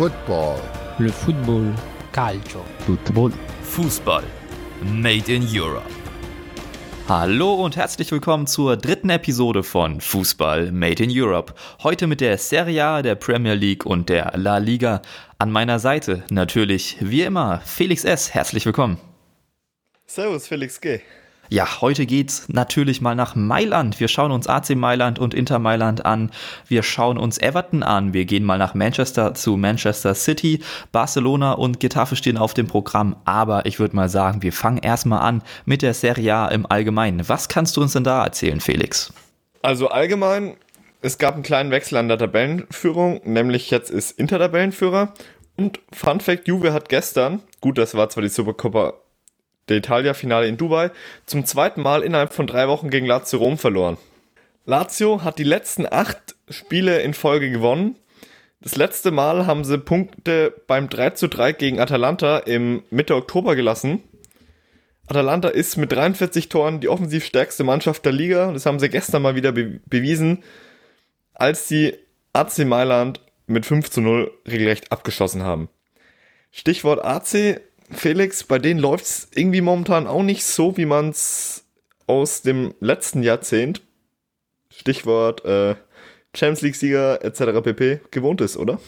Football. Le football. Calcio. Football. Fußball. Made in Europe. Hallo und herzlich willkommen zur dritten Episode von Fußball Made in Europe. Heute mit der Serie A, der Premier League und der La Liga. An meiner Seite natürlich, wie immer, Felix S. Herzlich willkommen. Servus, Felix G. Ja, heute geht's natürlich mal nach Mailand. Wir schauen uns AC Mailand und Inter Mailand an. Wir schauen uns Everton an. Wir gehen mal nach Manchester zu Manchester City. Barcelona und Getafe stehen auf dem Programm. Aber ich würde mal sagen, wir fangen erstmal an mit der Serie A im Allgemeinen. Was kannst du uns denn da erzählen, Felix? Also allgemein, es gab einen kleinen Wechsel an der Tabellenführung, nämlich jetzt ist Inter Tabellenführer. Und Fun Fact, Juve hat gestern, gut, das war zwar die Supercoppa der Italia-Finale in Dubai, zum zweiten Mal innerhalb von drei Wochen gegen Lazio Rom verloren. Lazio hat die letzten acht Spiele in Folge gewonnen. Das letzte Mal haben sie Punkte beim 3 zu 3 gegen Atalanta im Mitte Oktober gelassen. Atalanta ist mit 43 Toren die offensiv stärkste Mannschaft der Liga. Das haben sie gestern mal wieder be bewiesen, als sie AC Mailand mit 5 zu 0 regelrecht abgeschossen haben. Stichwort AC, Felix, bei denen läuft es irgendwie momentan auch nicht so, wie man es aus dem letzten Jahrzehnt, Stichwort äh, Champions League-Sieger etc. pp. gewohnt ist, oder?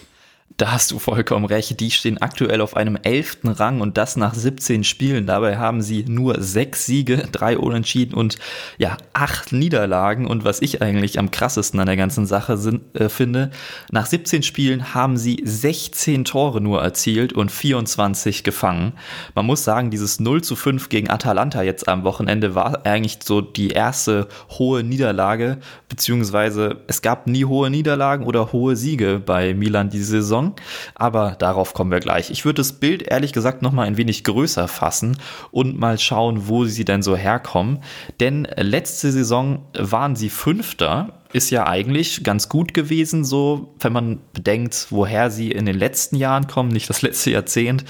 Da hast du vollkommen recht. Die stehen aktuell auf einem elften Rang und das nach 17 Spielen. Dabei haben sie nur sechs Siege, drei Unentschieden und ja, acht Niederlagen. Und was ich eigentlich am krassesten an der ganzen Sache sind, äh, finde, nach 17 Spielen haben sie 16 Tore nur erzielt und 24 gefangen. Man muss sagen, dieses 0 zu 5 gegen Atalanta jetzt am Wochenende war eigentlich so die erste hohe Niederlage, beziehungsweise es gab nie hohe Niederlagen oder hohe Siege bei Milan diese Saison. Saison, aber darauf kommen wir gleich. Ich würde das Bild ehrlich gesagt noch mal ein wenig größer fassen und mal schauen, wo sie denn so herkommen. Denn letzte Saison waren sie Fünfter ist ja eigentlich ganz gut gewesen, so, wenn man bedenkt, woher sie in den letzten Jahren kommen, nicht das letzte Jahrzehnt.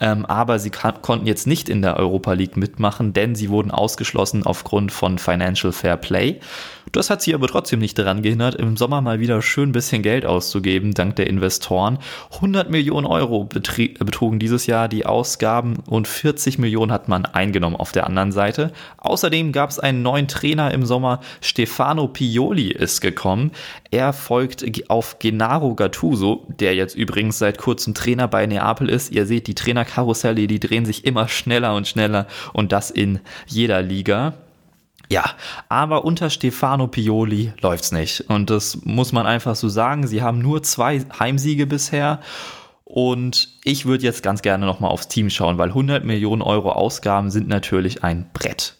Ähm, aber sie konnten jetzt nicht in der Europa League mitmachen, denn sie wurden ausgeschlossen aufgrund von Financial Fair Play. Das hat sie aber trotzdem nicht daran gehindert, im Sommer mal wieder schön ein bisschen Geld auszugeben, dank der Investoren. 100 Millionen Euro betrugen dieses Jahr die Ausgaben und 40 Millionen hat man eingenommen auf der anderen Seite. Außerdem gab es einen neuen Trainer im Sommer, Stefano Pioli ist gekommen. Er folgt auf Gennaro Gattuso, der jetzt übrigens seit kurzem Trainer bei Neapel ist. Ihr seht, die Trainerkarusselle, die drehen sich immer schneller und schneller und das in jeder Liga. Ja, aber unter Stefano Pioli läuft's nicht. Und das muss man einfach so sagen. Sie haben nur zwei Heimsiege bisher. Und ich würde jetzt ganz gerne nochmal aufs Team schauen, weil 100 Millionen Euro Ausgaben sind natürlich ein Brett.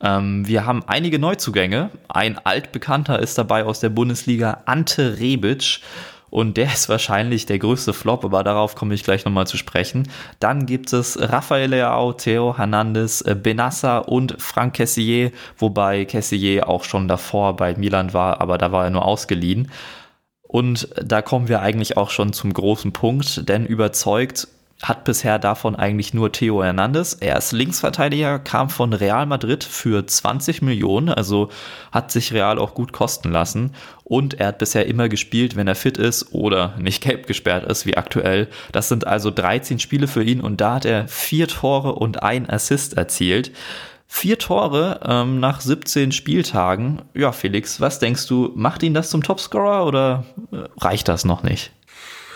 Ähm, wir haben einige Neuzugänge. Ein altbekannter ist dabei aus der Bundesliga, Ante Rebic. Und der ist wahrscheinlich der größte Flop, aber darauf komme ich gleich nochmal zu sprechen. Dann gibt es Rafael Leao, Theo Hernandez, äh, Benassa und Frank Kessier, wobei Kessier auch schon davor bei Milan war, aber da war er nur ausgeliehen. Und da kommen wir eigentlich auch schon zum großen Punkt, denn überzeugt hat bisher davon eigentlich nur Theo Hernandez. Er ist Linksverteidiger, kam von Real Madrid für 20 Millionen, also hat sich Real auch gut kosten lassen. Und er hat bisher immer gespielt, wenn er fit ist oder nicht gelb gesperrt ist, wie aktuell. Das sind also 13 Spiele für ihn und da hat er vier Tore und ein Assist erzielt. Vier Tore ähm, nach 17 Spieltagen. Ja, Felix, was denkst du, macht ihn das zum Topscorer oder äh, reicht das noch nicht?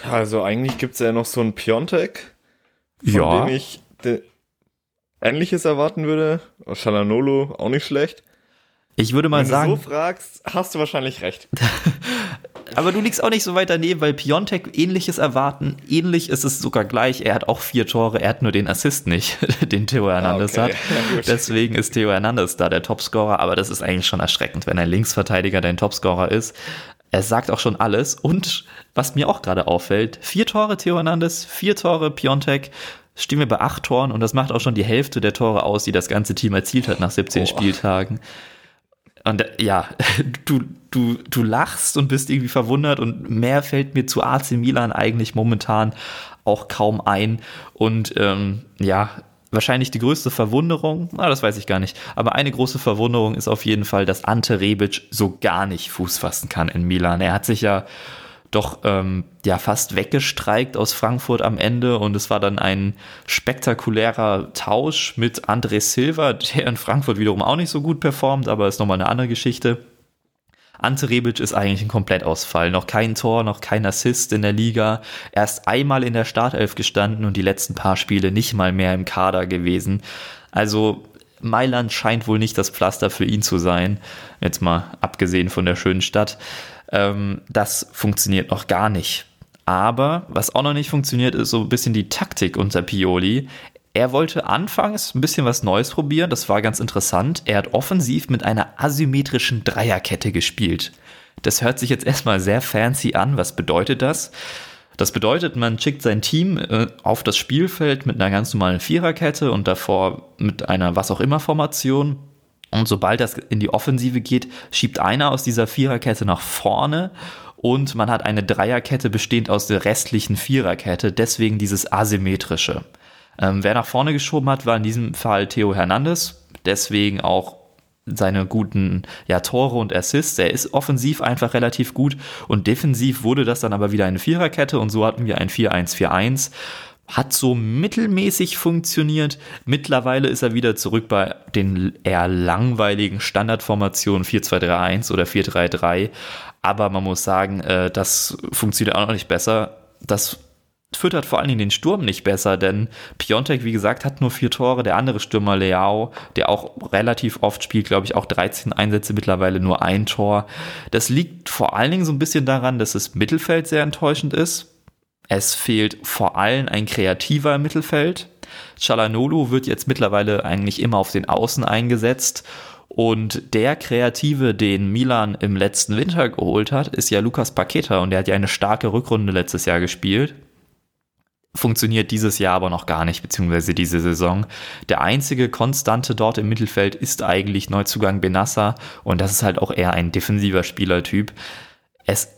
Also eigentlich gibt es ja noch so einen Piontek, von ja. dem ich Ähnliches erwarten würde. Shalanolo auch nicht schlecht. Ich würde mal Wenn sagen. Wenn du so fragst, hast du wahrscheinlich recht. Aber du liegst auch nicht so weit daneben, weil Piontek ähnliches erwarten. Ähnlich ist es sogar gleich. Er hat auch vier Tore, er hat nur den Assist nicht, den Theo Hernandez Ah, okay. hat. Deswegen ist Theo Hernandez da der Topscorer. Aber das ist eigentlich schon erschreckend, wenn ein Linksverteidiger dein Topscorer ist. Er sagt auch schon alles. Und was mir auch gerade auffällt, vier Tore Theo Hernandez, vier Tore Piontek. Stehen wir bei acht Toren und das macht auch schon die Hälfte der Tore aus, die das ganze Team erzielt hat nach 17 Boah. Spieltagen. Und äh, ja, du, du, du lachst und bist irgendwie verwundert und mehr fällt mir zu AC Milan eigentlich momentan auch kaum ein. Und ähm, ja, wahrscheinlich die größte Verwunderung, na, das weiß ich gar nicht, aber eine große Verwunderung ist auf jeden Fall, dass Ante Rebic so gar nicht Fuß fassen kann in Milan. Er hat sich ja doch ähm, ja fast weggestreikt aus Frankfurt am Ende und es war dann ein spektakulärer Tausch mit André Silva, der in Frankfurt wiederum auch nicht so gut performt, aber ist nochmal eine andere Geschichte. Ante Rebic ist eigentlich ein Komplettausfall. Noch kein Tor, noch kein Assist in der Liga. Erst einmal in der Startelf gestanden und die letzten paar Spiele nicht mal mehr im Kader gewesen. Also Mailand scheint wohl nicht das Pflaster für ihn zu sein. Jetzt mal abgesehen von der schönen Stadt. Ähm, das funktioniert noch gar nicht. Aber was auch noch nicht funktioniert, ist so ein bisschen die Taktik unter Pioli. Er wollte anfangs ein bisschen was Neues probieren, das war ganz interessant. Er hat offensiv mit einer asymmetrischen Dreierkette gespielt. Das hört sich jetzt erstmal sehr fancy an. Was bedeutet das? Das bedeutet, man schickt sein Team äh, auf das Spielfeld mit einer ganz normalen Viererkette und davor mit einer was auch immer Formation. Und sobald das in die Offensive geht, schiebt einer aus dieser Viererkette nach vorne und man hat eine Dreierkette bestehend aus der restlichen Viererkette, deswegen dieses asymmetrische. Ähm, wer nach vorne geschoben hat, war in diesem Fall Theo Hernandez. Deswegen auch seine guten ja, Tore und Assists. Er ist offensiv einfach relativ gut und defensiv wurde das dann aber wieder eine Viererkette und so hatten wir ein 4-1-4-1. Hat so mittelmäßig funktioniert. Mittlerweile ist er wieder zurück bei den eher langweiligen Standardformationen 4-2-3-1 oder 4-3-3. Aber man muss sagen, äh, das funktioniert auch noch nicht besser. Das füttert vor allen Dingen den Sturm nicht besser, denn Piontek, wie gesagt, hat nur vier Tore. Der andere Stürmer Leao, der auch relativ oft spielt, glaube ich, auch 13 Einsätze, mittlerweile nur ein Tor. Das liegt vor allen Dingen so ein bisschen daran, dass das Mittelfeld sehr enttäuschend ist. Es fehlt vor allem ein kreativer Mittelfeld. Chalanolu wird jetzt mittlerweile eigentlich immer auf den Außen eingesetzt. Und der Kreative, den Milan im letzten Winter geholt hat, ist ja Lukas Paqueta und der hat ja eine starke Rückrunde letztes Jahr gespielt funktioniert dieses Jahr aber noch gar nicht, beziehungsweise diese Saison. Der einzige Konstante dort im Mittelfeld ist eigentlich Neuzugang Benassa und das ist halt auch eher ein defensiver Spielertyp. Es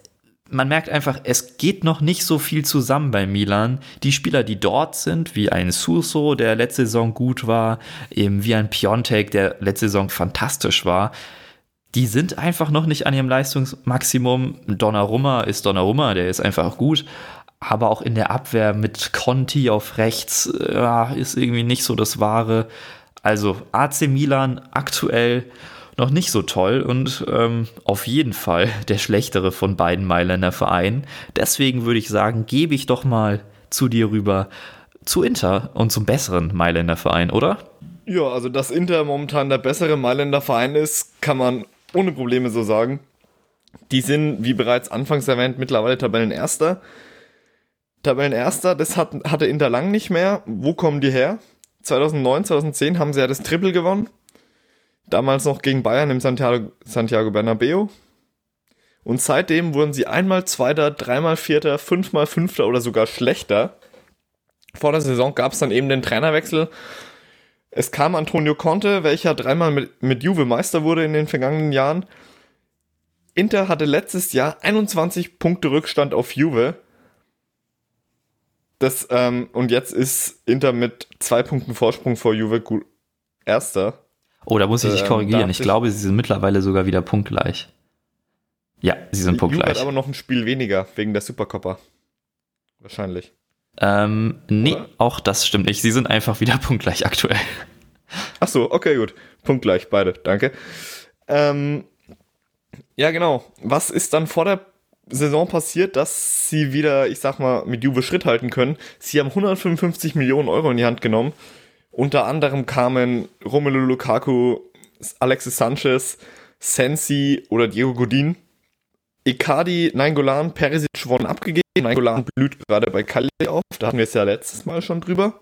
man merkt einfach, es geht noch nicht so viel zusammen bei Milan. Die Spieler, die dort sind, wie ein Suso, der letzte Saison gut war, eben wie ein Piontek, der letzte Saison fantastisch war, die sind einfach noch nicht an ihrem Leistungsmaximum. Donnarumma ist Donnarumma, der ist einfach gut, aber auch in der Abwehr mit Conti auf rechts äh, ist irgendwie nicht so das Wahre. Also AC Milan aktuell noch nicht so toll und ähm, auf jeden Fall der schlechtere von beiden Mailänder Vereinen. Deswegen würde ich sagen, gebe ich doch mal zu dir rüber zu Inter und zum besseren Mailänder Verein, oder? Ja, also dass Inter momentan der bessere Mailänder Verein ist, kann man ohne Probleme so sagen. Die sind, wie bereits anfangs erwähnt, mittlerweile Tabellenerster. Tabellenerster, das hat, hatte Inter lang nicht mehr. Wo kommen die her? 2009, 2010 haben sie ja das Triple gewonnen. Damals noch gegen Bayern im Santiago, Santiago Bernabeo. Und seitdem wurden sie einmal Zweiter, dreimal Vierter, fünfmal Fünfter oder sogar schlechter. Vor der Saison gab es dann eben den Trainerwechsel. Es kam Antonio Conte, welcher dreimal mit, mit Juve Meister wurde in den vergangenen Jahren. Inter hatte letztes Jahr 21 Punkte Rückstand auf Juve. Das, ähm, und jetzt ist Inter mit zwei Punkten Vorsprung vor Juve gut Erster. Oh, da muss ich dich ähm, korrigieren. Ich glaube, sie sind mittlerweile sogar wieder punktgleich. Ja, sie sind punktgleich. Juve hat aber noch ein Spiel weniger wegen der Supercopper. Wahrscheinlich. Ähm, nee, Oder? auch das stimmt nicht. Sie sind einfach wieder punktgleich aktuell. Ach so, okay, gut. Punktgleich, beide. Danke. Ähm, ja, genau. Was ist dann vor der Saison passiert, dass sie wieder, ich sag mal, mit Juve Schritt halten können. Sie haben 155 Millionen Euro in die Hand genommen. Unter anderem kamen Romelu Lukaku, Alexis Sanchez, Sensi oder Diego Godin. Icardi, Nainggolan, Perisic wurden abgegeben. Nainggolan blüht gerade bei Cagliari auf. Da hatten wir es ja letztes Mal schon drüber.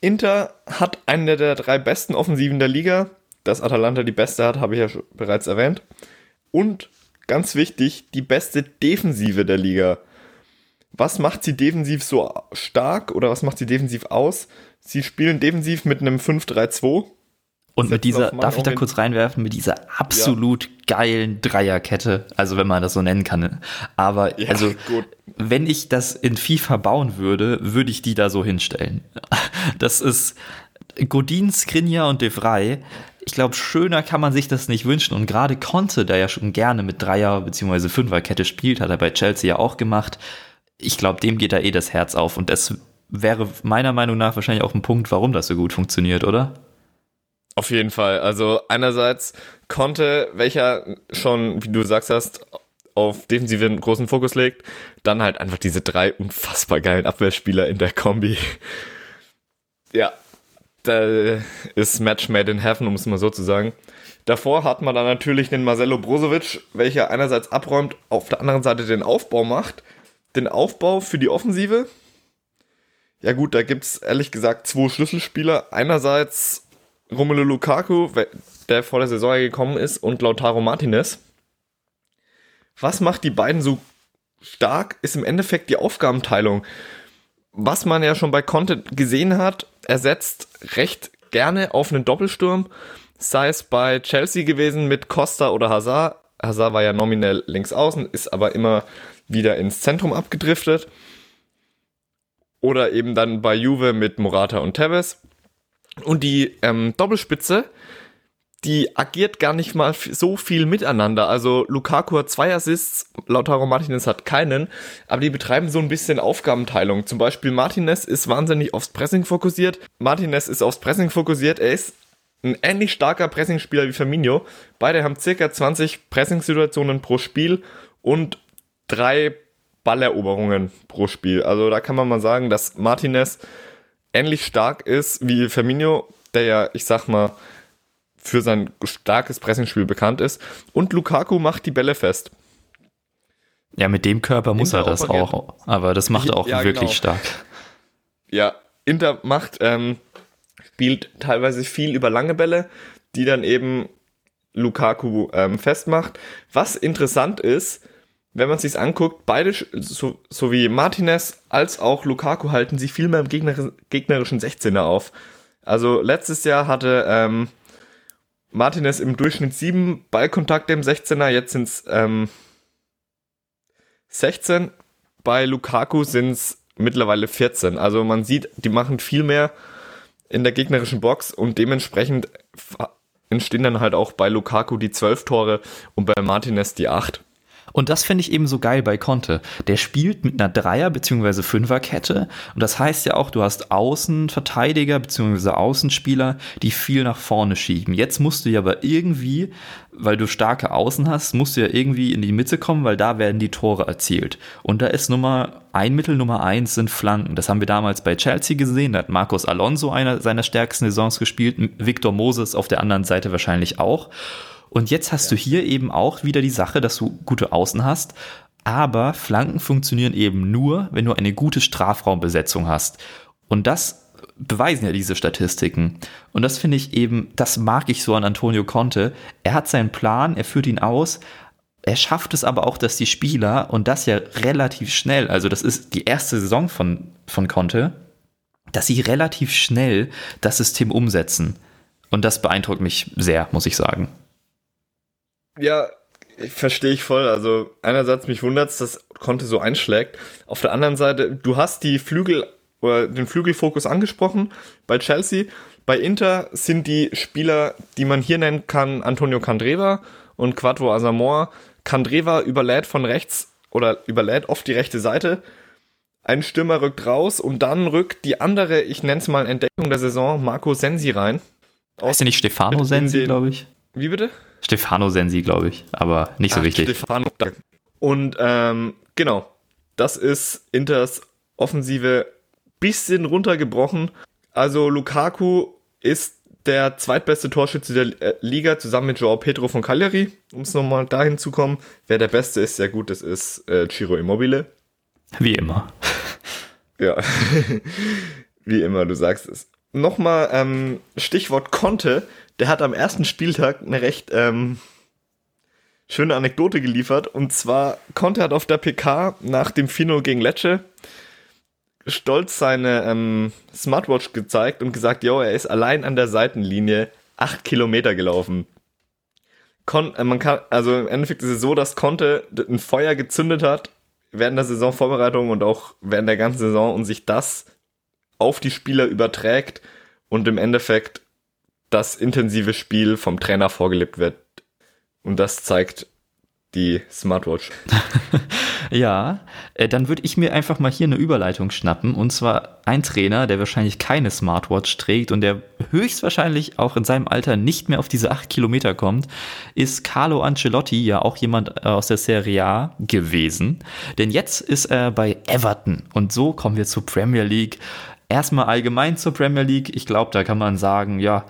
Inter hat eine der drei besten Offensiven der Liga. Dass Atalanta die beste hat, habe ich ja bereits erwähnt. Und ganz wichtig, die beste Defensive der Liga. Was macht sie defensiv so stark oder was macht sie defensiv aus? Sie spielen defensiv mit einem 5-3-2. Und mit dieser, darf ich da kurz reinwerfen, mit dieser absolut ja. geilen Dreierkette, also wenn man das so nennen kann. Aber ja, also, gut. wenn ich das in FIFA bauen würde, würde ich die da so hinstellen. Das ist Godin, Skriniar und De Vrij ich glaube, schöner kann man sich das nicht wünschen. Und gerade Conte, der ja schon gerne mit Dreier- bzw. Fünferkette spielt, hat er bei Chelsea ja auch gemacht. Ich glaube, dem geht da eh das Herz auf. Und das wäre meiner Meinung nach wahrscheinlich auch ein Punkt, warum das so gut funktioniert, oder? Auf jeden Fall. Also einerseits Conte, welcher schon, wie du sagst hast, auf defensiven großen Fokus legt, dann halt einfach diese drei unfassbar geilen Abwehrspieler in der Kombi. Ja, da ist Match made in heaven, um es mal so zu sagen. Davor hat man dann natürlich den Marcelo Brozovic, welcher einerseits abräumt, auf der anderen Seite den Aufbau macht. Den Aufbau für die Offensive. Ja gut, da gibt es ehrlich gesagt zwei Schlüsselspieler. Einerseits Romelu Lukaku, der vor der Saison gekommen ist, und Lautaro Martinez. Was macht die beiden so stark, ist im Endeffekt die Aufgabenteilung. Was man ja schon bei Content gesehen hat, er setzt recht gerne auf einen Doppelsturm, sei es bei Chelsea gewesen mit Costa oder Hazard. Hazard war ja nominell links außen, ist aber immer wieder ins Zentrum abgedriftet. Oder eben dann bei Juve mit Morata und Tevez. Und die ähm, Doppelspitze, die agiert gar nicht mal so viel miteinander. Also Lukaku hat zwei Assists, Lautaro Martinez hat keinen, aber die betreiben so ein bisschen Aufgabenteilung. Zum Beispiel Martinez ist wahnsinnig aufs Pressing fokussiert. Martinez ist aufs Pressing fokussiert. Er ist ein ähnlich starker Pressingspieler wie Firmino. Beide haben circa 20 Pressing-Situationen pro Spiel und drei Balleroberungen pro Spiel. Also da kann man mal sagen, dass Martinez ähnlich stark ist wie Firmino, der ja, ich sag mal, für sein starkes Pressingspiel bekannt ist. Und Lukaku macht die Bälle fest. Ja, mit dem Körper muss Inter er das auch. Aber das macht er auch ja, wirklich genau. stark. Ja, Inter macht, ähm, spielt teilweise viel über lange Bälle, die dann eben Lukaku ähm, festmacht. Was interessant ist, wenn man sich anguckt, beide, so, sowie Martinez als auch Lukaku halten sich viel mehr im Gegner, gegnerischen 16er auf. Also letztes Jahr hatte ähm, Martinez im Durchschnitt 7 Ballkontakte im 16er, jetzt sind es ähm, 16. Bei Lukaku sind es mittlerweile 14. Also man sieht, die machen viel mehr in der gegnerischen Box und dementsprechend entstehen dann halt auch bei Lukaku die 12 Tore und bei Martinez die 8. Und das finde ich eben so geil bei Conte. Der spielt mit einer Dreier- bzw. Fünferkette. Und das heißt ja auch, du hast Außenverteidiger bzw. Außenspieler, die viel nach vorne schieben. Jetzt musst du ja aber irgendwie, weil du starke Außen hast, musst du ja irgendwie in die Mitte kommen, weil da werden die Tore erzielt. Und da ist Nummer ein Mittel Nummer eins sind Flanken. Das haben wir damals bei Chelsea gesehen. Da hat Marcos Alonso einer seiner stärksten Saisons gespielt. Victor Moses auf der anderen Seite wahrscheinlich auch. Und jetzt hast ja. du hier eben auch wieder die Sache, dass du gute Außen hast, aber Flanken funktionieren eben nur, wenn du eine gute Strafraumbesetzung hast. Und das beweisen ja diese Statistiken. Und das finde ich eben, das mag ich so an Antonio Conte. Er hat seinen Plan, er führt ihn aus. Er schafft es aber auch, dass die Spieler, und das ja relativ schnell, also das ist die erste Saison von, von Conte, dass sie relativ schnell das System umsetzen. Und das beeindruckt mich sehr, muss ich sagen. Ja, verstehe ich voll. Also einerseits mich wundert's, dass Conte so einschlägt. Auf der anderen Seite, du hast die Flügel oder den Flügelfokus angesprochen bei Chelsea. Bei Inter sind die Spieler, die man hier nennen kann, Antonio Candreva und Quattro Asamoah. Candreva überlädt von rechts oder überlädt oft die rechte Seite. Ein Stürmer rückt raus und dann rückt die andere, ich nenne es mal Entdeckung der Saison, Marco Sensi rein. Heißt ja nicht Stefano Sensi, glaube ich. Wie bitte? Stefano Sensi, glaube ich, aber nicht so Ach, wichtig. Stefano, und ähm, genau, das ist Inters Offensive bisschen runtergebrochen. Also Lukaku ist der zweitbeste Torschütze der äh, Liga zusammen mit Joao Pedro von Cagliari, um es nochmal dahin zu kommen. Wer der Beste ist, sehr gut, das ist äh, Ciro Immobile. Wie immer. Ja, wie immer, du sagst es. Nochmal ähm, Stichwort Conte der hat am ersten Spieltag eine recht ähm, schöne Anekdote geliefert. Und zwar Conte hat auf der PK nach dem Final gegen Lecce stolz seine ähm, Smartwatch gezeigt und gesagt, jo, er ist allein an der Seitenlinie acht Kilometer gelaufen. Kon äh, man kann, also im Endeffekt ist es so, dass Conte ein Feuer gezündet hat während der Saisonvorbereitung und auch während der ganzen Saison und sich das auf die Spieler überträgt und im Endeffekt das intensive Spiel vom Trainer vorgelebt wird. Und das zeigt die Smartwatch. ja, äh, dann würde ich mir einfach mal hier eine Überleitung schnappen. Und zwar ein Trainer, der wahrscheinlich keine Smartwatch trägt und der höchstwahrscheinlich auch in seinem Alter nicht mehr auf diese acht Kilometer kommt, ist Carlo Ancelotti, ja auch jemand äh, aus der Serie A gewesen. Denn jetzt ist er bei Everton. Und so kommen wir zur Premier League. Erstmal allgemein zur Premier League. Ich glaube, da kann man sagen, ja,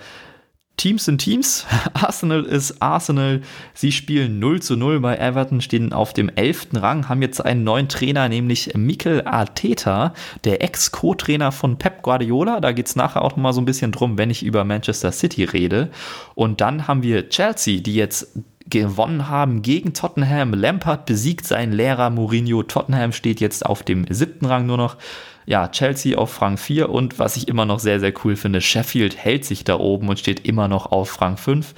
Teams sind Teams. Arsenal ist Arsenal. Sie spielen 0 zu 0 bei Everton, stehen auf dem 11. Rang, haben jetzt einen neuen Trainer, nämlich Mikel Arteta, der Ex-Co-Trainer von Pep Guardiola. Da geht es nachher auch nochmal so ein bisschen drum, wenn ich über Manchester City rede. Und dann haben wir Chelsea, die jetzt gewonnen haben gegen Tottenham. Lampard besiegt seinen Lehrer Mourinho. Tottenham steht jetzt auf dem siebten Rang nur noch ja, Chelsea auf Rang 4 und was ich immer noch sehr, sehr cool finde, Sheffield hält sich da oben und steht immer noch auf Rang 5.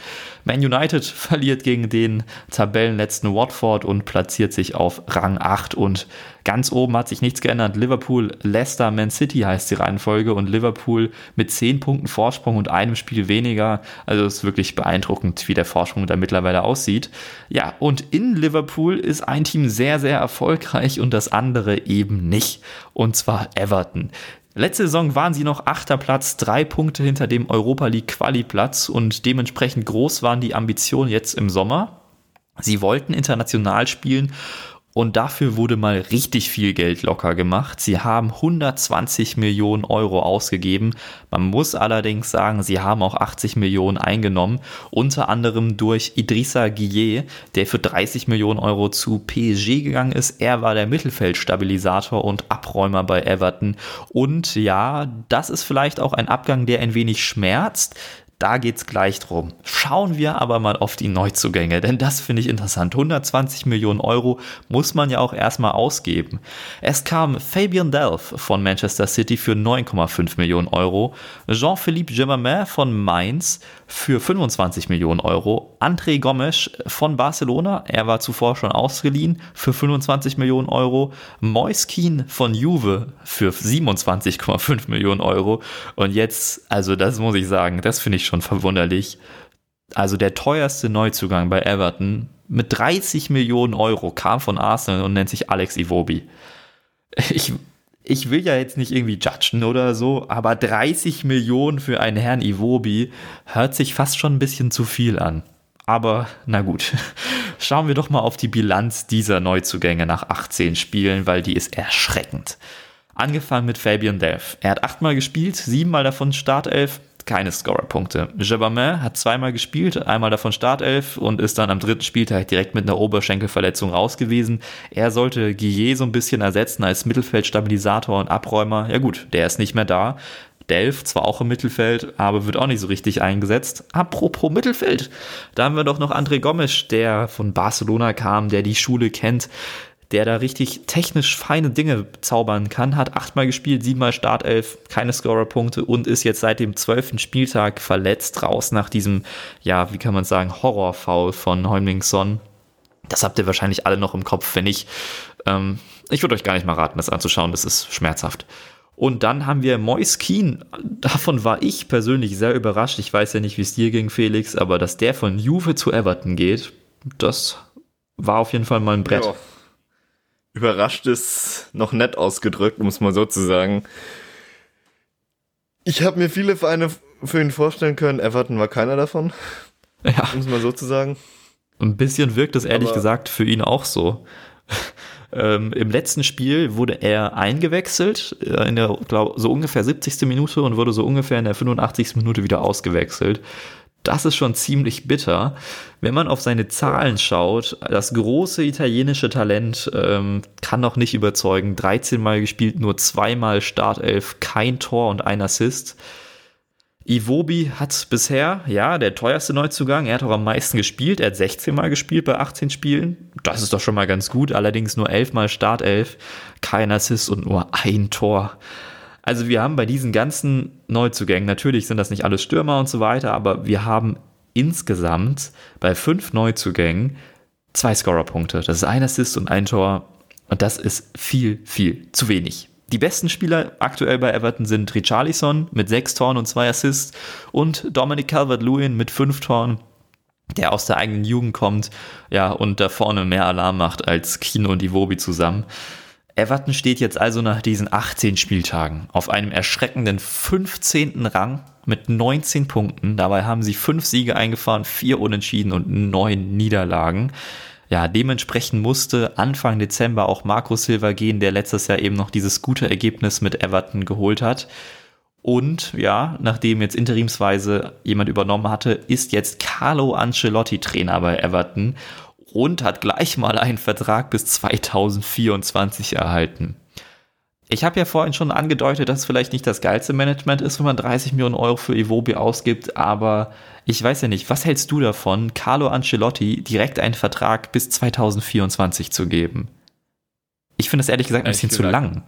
Man United verliert gegen den Tabellenletzten Watford und platziert sich auf Rang 8 und ganz oben hat sich nichts geändert. Liverpool, Leicester, Man City heißt die Reihenfolge und Liverpool mit 10 Punkten Vorsprung und einem Spiel weniger. Also es ist wirklich beeindruckend, wie der Vorsprung da mittlerweile aussieht. Ja, und in Liverpool ist ein Team sehr, sehr erfolgreich und das andere eben nicht. Und zwar Everton. Letzte Saison waren sie noch achter Platz, drei Punkte hinter dem Europa League Quali-Platz und dementsprechend groß waren die Ambitionen jetzt im Sommer. Sie wollten international spielen und dafür wurde mal richtig viel Geld locker gemacht. Sie haben 120 Millionen Euro ausgegeben. Man muss allerdings sagen, sie haben auch 80 Millionen eingenommen. Unter anderem durch Idrissa Guillet, der für 30 Millionen Euro zu PSG gegangen ist. Er war der Mittelfeldstabilisator und Abräumer bei Everton. Und ja, das ist vielleicht auch ein Abgang, der ein wenig schmerzt. Da geht es gleich drum. Schauen wir aber mal auf die Neuzugänge, denn das finde ich interessant. 120 Millionen Euro muss man ja auch erstmal ausgeben. Es kam Fabian Delph von Manchester City für 9,5 Millionen Euro, Jean-Philippe Gemamin von Mainz für 25 Millionen Euro, André Gomes von Barcelona, er war zuvor schon ausgeliehen, für 25 Millionen Euro, Moiskin von Juve für 27,5 Millionen Euro und jetzt, also das muss ich sagen, das finde ich schon verwunderlich. Also der teuerste Neuzugang bei Everton mit 30 Millionen Euro kam von Arsenal und nennt sich Alex Iwobi. Ich, ich will ja jetzt nicht irgendwie judgen oder so, aber 30 Millionen für einen Herrn Iwobi hört sich fast schon ein bisschen zu viel an. Aber na gut, schauen wir doch mal auf die Bilanz dieser Neuzugänge nach 18 Spielen, weil die ist erschreckend. Angefangen mit Fabian Delph. Er hat achtmal gespielt, siebenmal davon Startelf, keine Scorerpunkte. Jabamin hat zweimal gespielt, einmal davon Startelf und ist dann am dritten Spieltag direkt mit einer Oberschenkelverletzung raus gewesen. Er sollte Guillet so ein bisschen ersetzen als Mittelfeldstabilisator und Abräumer. Ja gut, der ist nicht mehr da. Delf zwar auch im Mittelfeld, aber wird auch nicht so richtig eingesetzt. Apropos Mittelfeld, da haben wir doch noch André Gomes, der von Barcelona kam, der die Schule kennt, der da richtig technisch feine Dinge zaubern kann, hat achtmal gespielt, siebenmal Startelf, keine Scorerpunkte und ist jetzt seit dem zwölften Spieltag verletzt raus nach diesem, ja, wie kann man sagen, Horrorfoul von Heumlingsson. Das habt ihr wahrscheinlich alle noch im Kopf, wenn nicht. Ähm, ich würde euch gar nicht mal raten, das anzuschauen, das ist schmerzhaft. Und dann haben wir Mois Keen. Davon war ich persönlich sehr überrascht. Ich weiß ja nicht, wie es dir ging, Felix, aber dass der von Juve zu Everton geht, das war auf jeden Fall mal ein Brett. Ja überrascht ist noch nett ausgedrückt, um es mal so zu sagen. Ich habe mir viele Vereine für ihn vorstellen können. Everton war keiner davon. Ja. Um es mal so zu sagen. Ein bisschen wirkt es ehrlich Aber gesagt für ihn auch so. Ähm, Im letzten Spiel wurde er eingewechselt, äh, in der, glaub, so ungefähr 70. Minute und wurde so ungefähr in der 85. Minute wieder ausgewechselt. Das ist schon ziemlich bitter. Wenn man auf seine Zahlen schaut, das große italienische Talent ähm, kann noch nicht überzeugen. 13 Mal gespielt, nur zweimal Startelf, kein Tor und ein Assist. Iwobi hat bisher, ja, der teuerste Neuzugang. Er hat auch am meisten gespielt. Er hat 16 Mal gespielt bei 18 Spielen. Das ist doch schon mal ganz gut. Allerdings nur 11 Mal Startelf, kein Assist und nur ein Tor. Also wir haben bei diesen ganzen Neuzugängen, natürlich sind das nicht alles Stürmer und so weiter, aber wir haben insgesamt bei fünf Neuzugängen zwei Scorerpunkte. Das ist ein Assist und ein Tor und das ist viel, viel zu wenig. Die besten Spieler aktuell bei Everton sind Richarlison mit sechs Toren und zwei Assists und Dominic Calvert-Lewin mit fünf Toren, der aus der eigenen Jugend kommt, ja, und da vorne mehr Alarm macht als Kino und Iwobi zusammen. Everton steht jetzt also nach diesen 18 Spieltagen auf einem erschreckenden 15. Rang mit 19 Punkten. Dabei haben sie fünf Siege eingefahren, vier Unentschieden und neun Niederlagen. Ja, dementsprechend musste Anfang Dezember auch Marco Silva gehen, der letztes Jahr eben noch dieses gute Ergebnis mit Everton geholt hat. Und ja, nachdem jetzt interimsweise jemand übernommen hatte, ist jetzt Carlo Ancelotti Trainer bei Everton und hat gleich mal einen Vertrag bis 2024 erhalten. Ich habe ja vorhin schon angedeutet, dass es vielleicht nicht das geilste Management ist, wenn man 30 Millionen Euro für Iwobi ausgibt, aber ich weiß ja nicht, was hältst du davon, Carlo Ancelotti direkt einen Vertrag bis 2024 zu geben? Ich finde es ehrlich gesagt ein bisschen zu lang.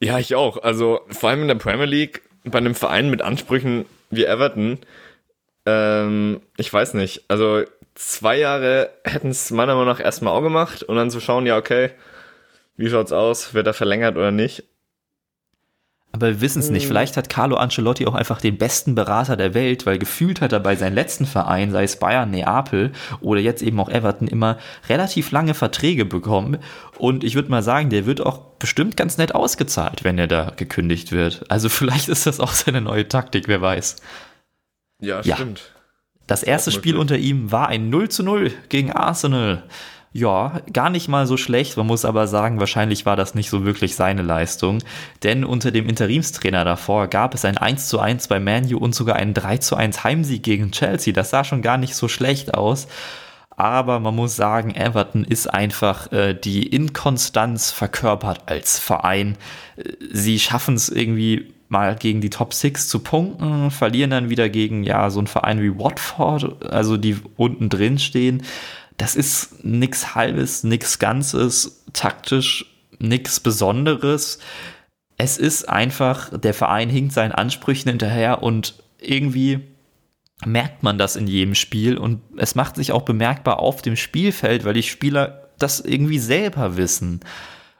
Ja, ich auch. Also vor allem in der Premier League, bei einem Verein mit Ansprüchen wie Everton, ähm, ich weiß nicht. Also zwei Jahre hätten es meiner Meinung nach erstmal auch gemacht und dann zu schauen, ja, okay, wie schaut's aus? Wird er verlängert oder nicht? Aber wir wissen es nicht. Hm. Vielleicht hat Carlo Ancelotti auch einfach den besten Berater der Welt, weil gefühlt hat er bei seinen letzten Vereinen, sei es Bayern, Neapel oder jetzt eben auch Everton, immer relativ lange Verträge bekommen. Und ich würde mal sagen, der wird auch bestimmt ganz nett ausgezahlt, wenn er da gekündigt wird. Also vielleicht ist das auch seine neue Taktik, wer weiß. Ja, stimmt. Das erste Spiel unter ihm war ein 0 zu 0 gegen Arsenal. Ja, gar nicht mal so schlecht. Man muss aber sagen, wahrscheinlich war das nicht so wirklich seine Leistung. Denn unter dem Interimstrainer davor gab es ein 1 zu 1 bei Manu und sogar einen 3 zu 1 Heimsieg gegen Chelsea. Das sah schon gar nicht so schlecht aus. Aber man muss sagen, Everton ist einfach äh, die Inkonstanz verkörpert als Verein. Sie schaffen es irgendwie mal gegen die Top 6 zu punkten, verlieren dann wieder gegen ja so einen Verein wie Watford, also die unten drin stehen das ist nichts Halbes, nichts Ganzes, taktisch nichts Besonderes. Es ist einfach, der Verein hinkt seinen Ansprüchen hinterher und irgendwie merkt man das in jedem Spiel und es macht sich auch bemerkbar auf dem Spielfeld, weil die Spieler das irgendwie selber wissen.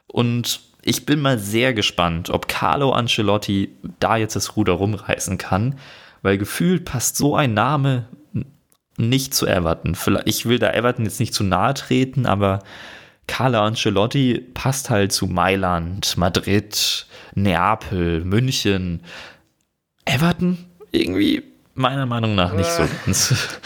Und ich bin mal sehr gespannt, ob Carlo Ancelotti da jetzt das Ruder rumreißen kann, weil gefühlt passt so ein Name nicht zu Everton. Ich will da Everton jetzt nicht zu nahe treten, aber Carla Ancelotti passt halt zu Mailand, Madrid, Neapel, München. Everton irgendwie meiner Meinung nach nicht so ganz.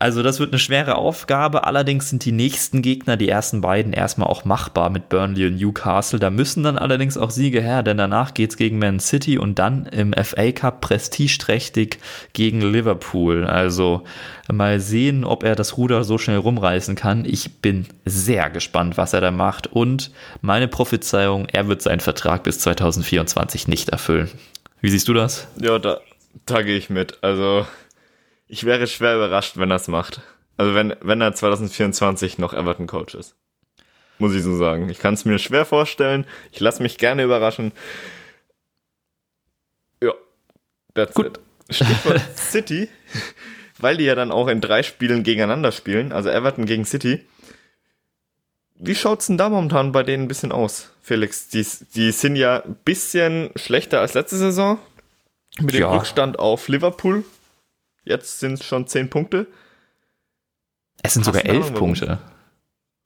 Also das wird eine schwere Aufgabe. Allerdings sind die nächsten Gegner, die ersten beiden, erstmal auch machbar mit Burnley und Newcastle. Da müssen dann allerdings auch Siege her, denn danach geht es gegen Man City und dann im FA Cup prestigeträchtig gegen Liverpool. Also mal sehen, ob er das Ruder so schnell rumreißen kann. Ich bin sehr gespannt, was er da macht. Und meine Prophezeiung, er wird seinen Vertrag bis 2024 nicht erfüllen. Wie siehst du das? Ja, da, da gehe ich mit. Also ich wäre schwer überrascht, wenn er es macht. Also wenn, wenn er 2024 noch Everton-Coach ist. Muss ich so sagen. Ich kann es mir schwer vorstellen. Ich lasse mich gerne überraschen. Ja, that's Gut. it. Stichwort City, weil die ja dann auch in drei Spielen gegeneinander spielen, also Everton gegen City. Wie schaut's denn da momentan bei denen ein bisschen aus, Felix? Die, die sind ja ein bisschen schlechter als letzte Saison. Mit dem ja. Rückstand auf Liverpool. Jetzt sind es schon zehn Punkte. Es sind sogar elf Punkte.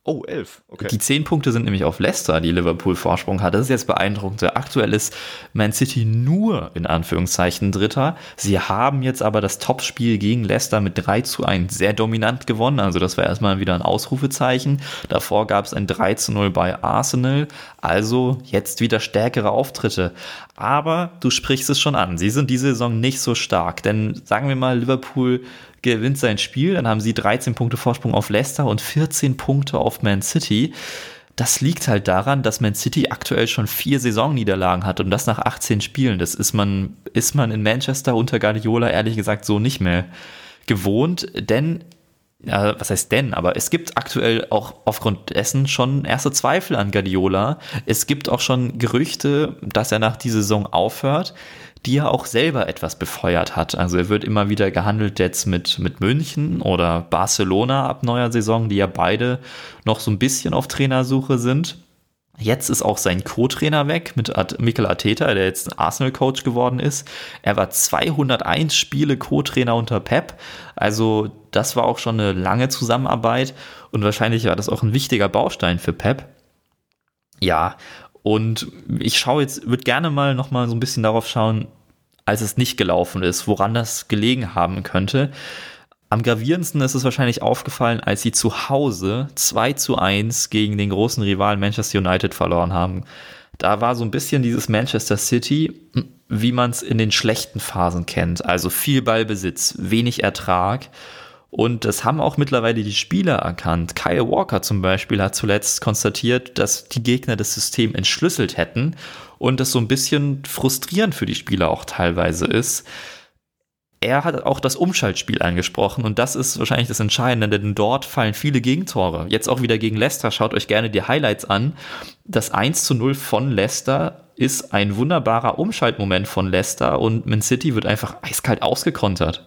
Oh, elf. Okay. Die zehn Punkte sind nämlich auf Leicester, die Liverpool Vorsprung hat. Das ist jetzt beeindruckend. Aktuell ist Man City nur in Anführungszeichen Dritter. Sie haben jetzt aber das Topspiel gegen Leicester mit 3 zu 1 sehr dominant gewonnen. Also das war erstmal wieder ein Ausrufezeichen. Davor gab es ein 3 zu 0 bei Arsenal. Also jetzt wieder stärkere Auftritte. Aber du sprichst es schon an. Sie sind diese Saison nicht so stark. Denn sagen wir mal, Liverpool gewinnt sein Spiel, dann haben sie 13 Punkte Vorsprung auf Leicester und 14 Punkte auf Man City. Das liegt halt daran, dass Man City aktuell schon vier Saisonniederlagen hat und das nach 18 Spielen. Das ist man, ist man in Manchester unter Guardiola ehrlich gesagt so nicht mehr gewohnt, denn ja, was heißt denn, aber es gibt aktuell auch aufgrund dessen schon erste Zweifel an Guardiola. Es gibt auch schon Gerüchte, dass er nach dieser Saison aufhört die er auch selber etwas befeuert hat. Also er wird immer wieder gehandelt jetzt mit, mit München oder Barcelona ab neuer Saison, die ja beide noch so ein bisschen auf Trainersuche sind. Jetzt ist auch sein Co-Trainer weg mit Mikel Arteta, der jetzt Arsenal-Coach geworden ist. Er war 201 Spiele Co-Trainer unter Pep. Also das war auch schon eine lange Zusammenarbeit und wahrscheinlich war das auch ein wichtiger Baustein für Pep. Ja, und ich schaue jetzt, würde gerne mal noch mal so ein bisschen darauf schauen, als es nicht gelaufen ist, woran das gelegen haben könnte. Am gravierendsten ist es wahrscheinlich aufgefallen, als sie zu Hause 2 zu 1 gegen den großen Rivalen Manchester United verloren haben. Da war so ein bisschen dieses Manchester City, wie man es in den schlechten Phasen kennt. Also viel Ballbesitz, wenig Ertrag. Und das haben auch mittlerweile die Spieler erkannt. Kyle Walker zum Beispiel hat zuletzt konstatiert, dass die Gegner das System entschlüsselt hätten und das so ein bisschen frustrierend für die Spieler auch teilweise ist er hat auch das Umschaltspiel angesprochen und das ist wahrscheinlich das Entscheidende, denn dort fallen viele Gegentore. Jetzt auch wieder gegen Leicester, schaut euch gerne die Highlights an. Das 1 zu 0 von Leicester ist ein wunderbarer Umschaltmoment von Leicester und Man City wird einfach eiskalt ausgekontert.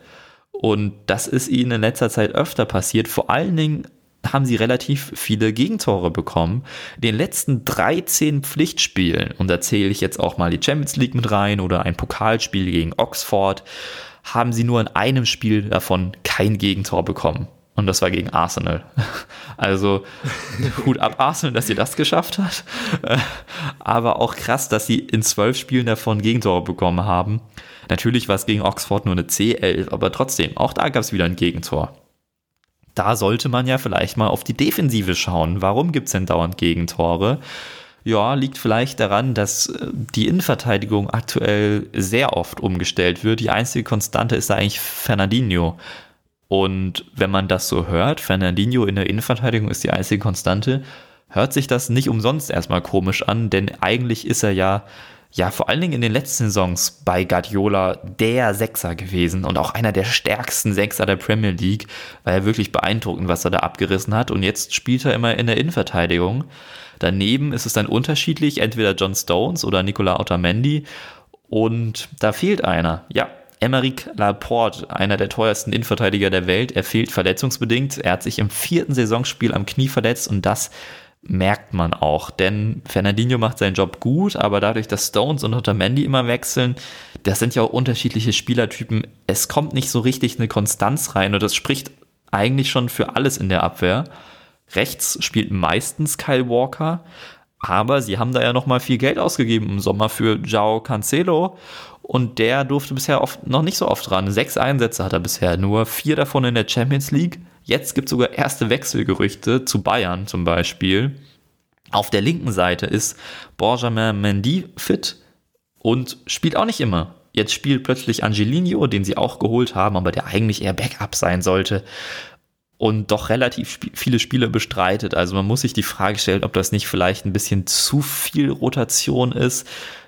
Und das ist ihnen in letzter Zeit öfter passiert, vor allen Dingen haben sie relativ viele Gegentore bekommen. In den letzten 13 Pflichtspielen, und da zähle ich jetzt auch mal die Champions League mit rein oder ein Pokalspiel gegen Oxford, haben sie nur in einem Spiel davon kein Gegentor bekommen. Und das war gegen Arsenal. Also Hut ab Arsenal, dass ihr das geschafft hat. Aber auch krass, dass sie in zwölf Spielen davon Gegentore bekommen haben. Natürlich war es gegen Oxford nur eine C11, aber trotzdem, auch da gab es wieder ein Gegentor. Da sollte man ja vielleicht mal auf die Defensive schauen. Warum gibt es denn dauernd Gegentore? Ja, liegt vielleicht daran, dass äh, die Innenverteidigung aktuell sehr oft umgestellt wird. Die einzige Konstante ist da eigentlich Fernandinho. Und wenn man das so hört, Fernandinho in der Innenverteidigung ist die einzige Konstante, hört sich das nicht umsonst erstmal komisch an, denn eigentlich ist er ja, ja, vor allen Dingen in den letzten Saisons bei Guardiola der Sechser gewesen und auch einer der stärksten Sechser der Premier League, war ja wirklich beeindruckend, was er da abgerissen hat. Und jetzt spielt er immer in der Innenverteidigung. Daneben ist es dann unterschiedlich, entweder John Stones oder Nicola Otamendi. Und da fehlt einer. Ja, Emeric Laporte, einer der teuersten Innenverteidiger der Welt, er fehlt verletzungsbedingt. Er hat sich im vierten Saisonspiel am Knie verletzt und das merkt man auch, denn Fernandinho macht seinen Job gut, aber dadurch, dass Stones und Otamendi immer wechseln, das sind ja auch unterschiedliche Spielertypen. Es kommt nicht so richtig eine Konstanz rein und das spricht eigentlich schon für alles in der Abwehr. Rechts spielt meistens Kyle Walker, aber sie haben da ja noch mal viel Geld ausgegeben im Sommer für Jao Cancelo und der durfte bisher oft, noch nicht so oft ran. Sechs Einsätze hat er bisher, nur vier davon in der Champions League. Jetzt gibt es sogar erste Wechselgerüchte zu Bayern zum Beispiel. Auf der linken Seite ist Benjamin Mendy fit und spielt auch nicht immer. Jetzt spielt plötzlich Angelino, den sie auch geholt haben, aber der eigentlich eher Backup sein sollte und doch relativ sp viele Spiele bestreitet. Also man muss sich die Frage stellen, ob das nicht vielleicht ein bisschen zu viel Rotation ist,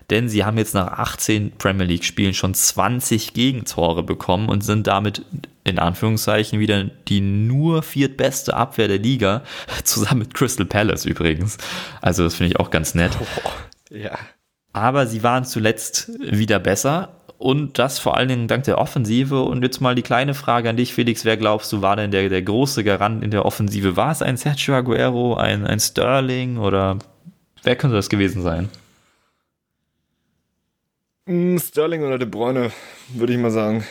denn sie haben jetzt nach 18 Premier League Spielen schon 20 Gegentore bekommen und sind damit in Anführungszeichen wieder die nur viertbeste Abwehr der Liga, zusammen mit Crystal Palace übrigens. Also das finde ich auch ganz nett. Oh, ja. Aber sie waren zuletzt wieder besser und das vor allen Dingen dank der Offensive. Und jetzt mal die kleine Frage an dich, Felix. Wer glaubst du, war denn der, der große Garant in der Offensive? War es ein Sergio Aguero, ein, ein Sterling oder wer könnte das gewesen sein? Hm, Sterling oder De Bruyne, würde ich mal sagen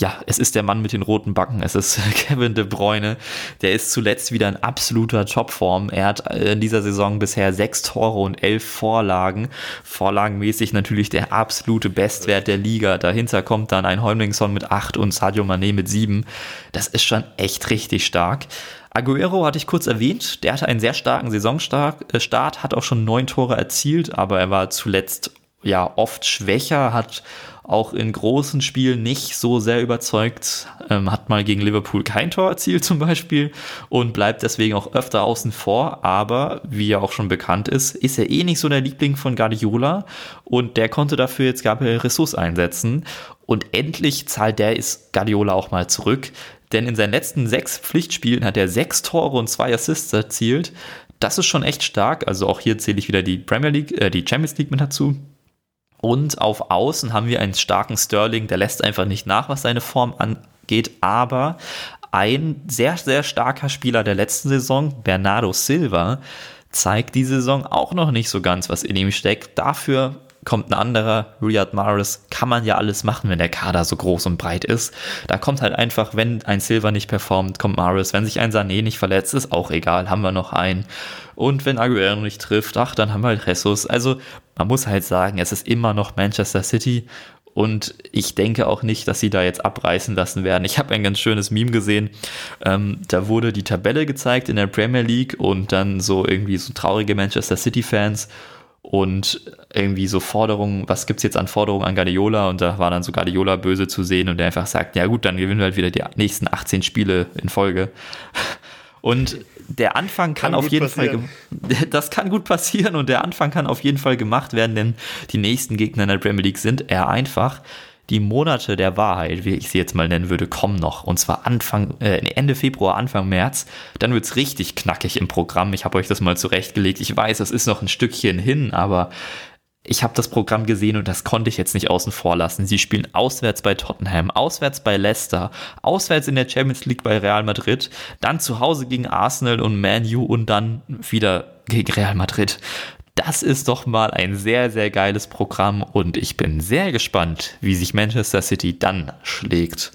ja, es ist der Mann mit den roten Backen, es ist Kevin De Bruyne. Der ist zuletzt wieder in absoluter Topform. Er hat in dieser Saison bisher sechs Tore und elf Vorlagen. Vorlagenmäßig natürlich der absolute Bestwert der Liga. Dahinter kommt dann ein Holmlingsson mit acht und Sadio Mané mit sieben. Das ist schon echt richtig stark. Aguero hatte ich kurz erwähnt, der hatte einen sehr starken Saisonstart, äh, hat auch schon neun Tore erzielt, aber er war zuletzt ja oft schwächer, hat auch in großen Spielen nicht so sehr überzeugt, ähm, hat mal gegen Liverpool kein Tor erzielt zum Beispiel und bleibt deswegen auch öfter außen vor, aber wie ja auch schon bekannt ist, ist er eh nicht so der Liebling von Guardiola und der konnte dafür jetzt Gabriel Ressus einsetzen und endlich zahlt der ist Guardiola auch mal zurück, denn in seinen letzten sechs Pflichtspielen hat er sechs Tore und zwei Assists erzielt. Das ist schon echt stark. Also auch hier zähle ich wieder die Premier League, äh, die Champions League mit dazu. Und auf Außen haben wir einen starken Sterling, der lässt einfach nicht nach, was seine Form angeht, aber ein sehr, sehr starker Spieler der letzten Saison, Bernardo Silva, zeigt die Saison auch noch nicht so ganz, was in ihm steckt. Dafür kommt ein anderer, Riyad Mahrez, kann man ja alles machen, wenn der Kader so groß und breit ist. Da kommt halt einfach, wenn ein Silver nicht performt, kommt Mahrez. Wenn sich ein Sané nicht verletzt, ist auch egal, haben wir noch einen. Und wenn Aguero nicht trifft, ach, dann haben wir halt Jesus. Also man muss halt sagen, es ist immer noch Manchester City und ich denke auch nicht, dass sie da jetzt abreißen lassen werden. Ich habe ein ganz schönes Meme gesehen. Ähm, da wurde die Tabelle gezeigt in der Premier League und dann so irgendwie so traurige Manchester City-Fans und irgendwie so Forderungen, was gibt es jetzt an Forderungen an Guardiola und da war dann so Guardiola böse zu sehen und der einfach sagt, ja gut, dann gewinnen wir halt wieder die nächsten 18 Spiele in Folge. Und der Anfang kann, kann auf jeden passieren. Fall, das kann gut passieren und der Anfang kann auf jeden Fall gemacht werden, denn die nächsten Gegner in der Premier League sind eher einfach die Monate der Wahrheit, wie ich sie jetzt mal nennen würde, kommen noch. Und zwar Anfang, äh, Ende Februar, Anfang März. Dann wird es richtig knackig im Programm. Ich habe euch das mal zurechtgelegt. Ich weiß, es ist noch ein Stückchen hin, aber ich habe das Programm gesehen und das konnte ich jetzt nicht außen vor lassen. Sie spielen auswärts bei Tottenham, auswärts bei Leicester, auswärts in der Champions League bei Real Madrid, dann zu Hause gegen Arsenal und Man U und dann wieder gegen Real Madrid. Das ist doch mal ein sehr, sehr geiles Programm und ich bin sehr gespannt, wie sich Manchester City dann schlägt.